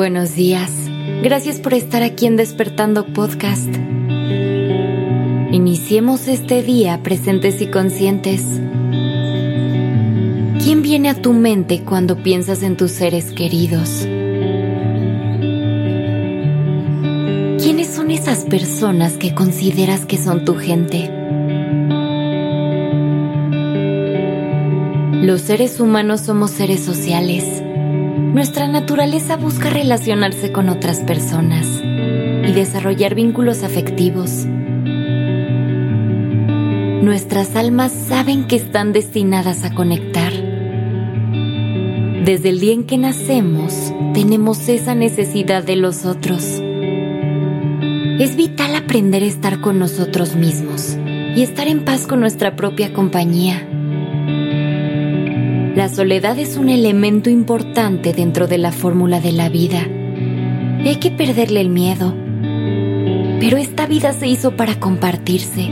Buenos días. Gracias por estar aquí en Despertando Podcast. Iniciemos este día presentes y conscientes. ¿Quién viene a tu mente cuando piensas en tus seres queridos? ¿Quiénes son esas personas que consideras que son tu gente? Los seres humanos somos seres sociales nuestra naturaleza busca relacionarse con otras personas y desarrollar vínculos afectivos. Nuestras almas saben que están destinadas a conectar. Desde el día en que nacemos, tenemos esa necesidad de los otros. Es vital aprender a estar con nosotros mismos y estar en paz con nuestra propia compañía. La soledad es un elemento importante dentro de la fórmula de la vida. hay que perderle el miedo. Pero esta vida se hizo para compartirse.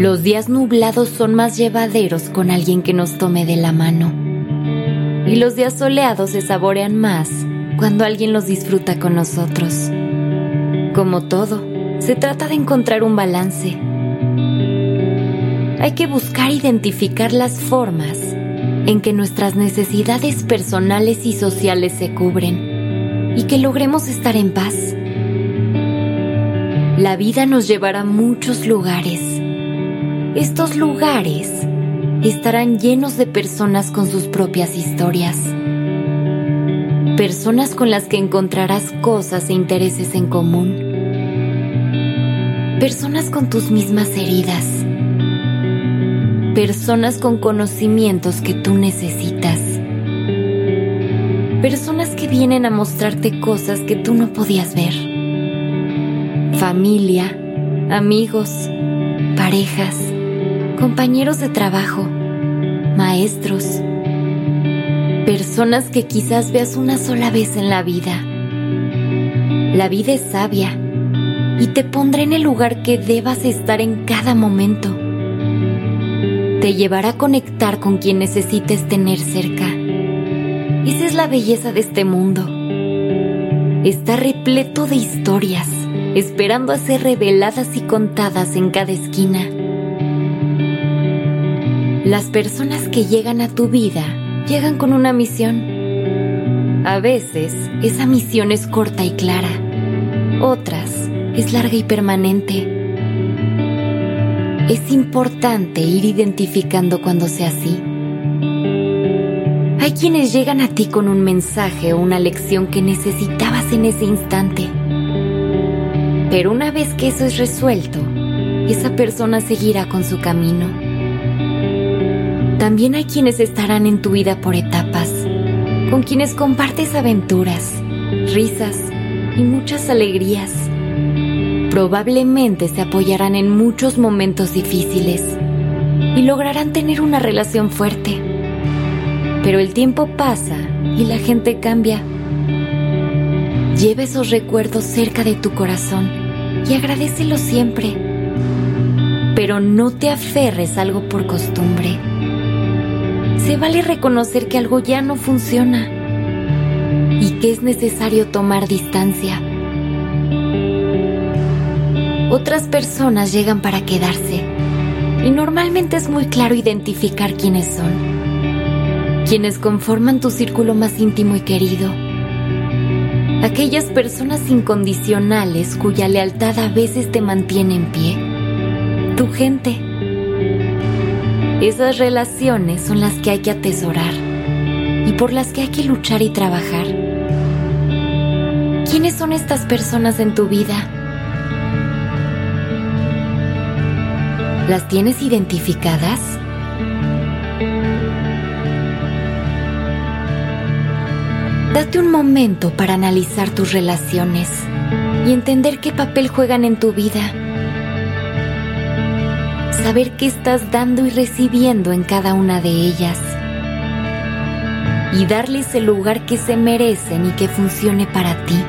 Los días nublados son más llevaderos con alguien que nos tome de la mano. Y los días soleados se saborean más cuando alguien los disfruta con nosotros. Como todo, se trata de encontrar un balance hay que buscar identificar las formas en que nuestras necesidades personales y sociales se cubren y que logremos estar en paz. La vida nos llevará a muchos lugares. Estos lugares estarán llenos de personas con sus propias historias. Personas con las que encontrarás cosas e intereses en común. Personas con tus mismas heridas personas con conocimientos que tú necesitas. Personas que vienen a mostrarte cosas que tú no podías ver. Familia, amigos, parejas, compañeros de trabajo, maestros. Personas que quizás veas una sola vez en la vida. La vida es sabia y te pondrá en el lugar que debas estar en cada momento te llevará a conectar con quien necesites tener cerca. Esa es la belleza de este mundo. Está repleto de historias, esperando a ser reveladas y contadas en cada esquina. Las personas que llegan a tu vida llegan con una misión. A veces esa misión es corta y clara, otras es larga y permanente es importante ir identificando cuando sea así. Hay quienes llegan a ti con un mensaje o una lección que necesitabas en ese instante. Pero una vez que eso es resuelto, esa persona seguirá con su camino. También hay quienes estarán en tu vida por etapas, con quienes compartes aventuras, risas y muchas alegrías probablemente se apoyarán en muchos momentos difíciles y lograrán tener una relación fuerte. Pero el tiempo pasa y la gente cambia. Lleva esos recuerdos cerca de tu corazón y agradecelos siempre. Pero no te aferres a algo por costumbre. Se vale reconocer que algo ya no funciona y que es necesario tomar distancia otras personas llegan para quedarse y normalmente es muy claro identificar quiénes son, quienes conforman tu círculo más íntimo y querido, aquellas personas incondicionales cuya lealtad a veces te mantiene en pie, tu gente. Esas relaciones son las que hay que atesorar y por las que hay que luchar y trabajar. ¿Quiénes son estas personas en tu vida? ¿Las tienes identificadas? Date un momento para analizar tus relaciones y entender qué papel juegan en tu vida. Saber qué estás dando y recibiendo en cada una de ellas. Y darles el lugar que se merecen y que funcione para ti.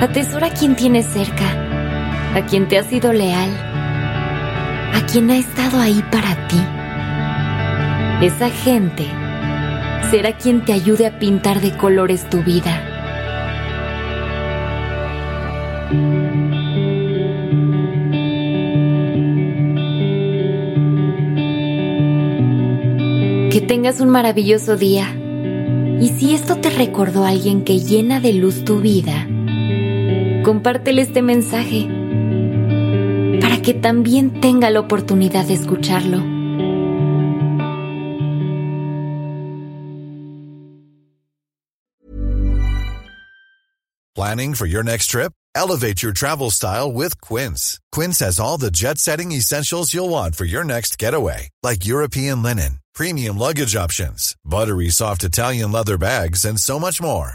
Atesora quien tienes cerca a quien te ha sido leal, a quien ha estado ahí para ti. Esa gente será quien te ayude a pintar de colores tu vida. Que tengas un maravilloso día. Y si esto te recordó a alguien que llena de luz tu vida, compártele este mensaje que también tenga la oportunidad de escucharlo. Planning for your next trip? Elevate your travel style with Quince. Quince has all the jet setting essentials you'll want for your next getaway, like European linen premium luggage options, buttery soft Italian leather bags, and so much more.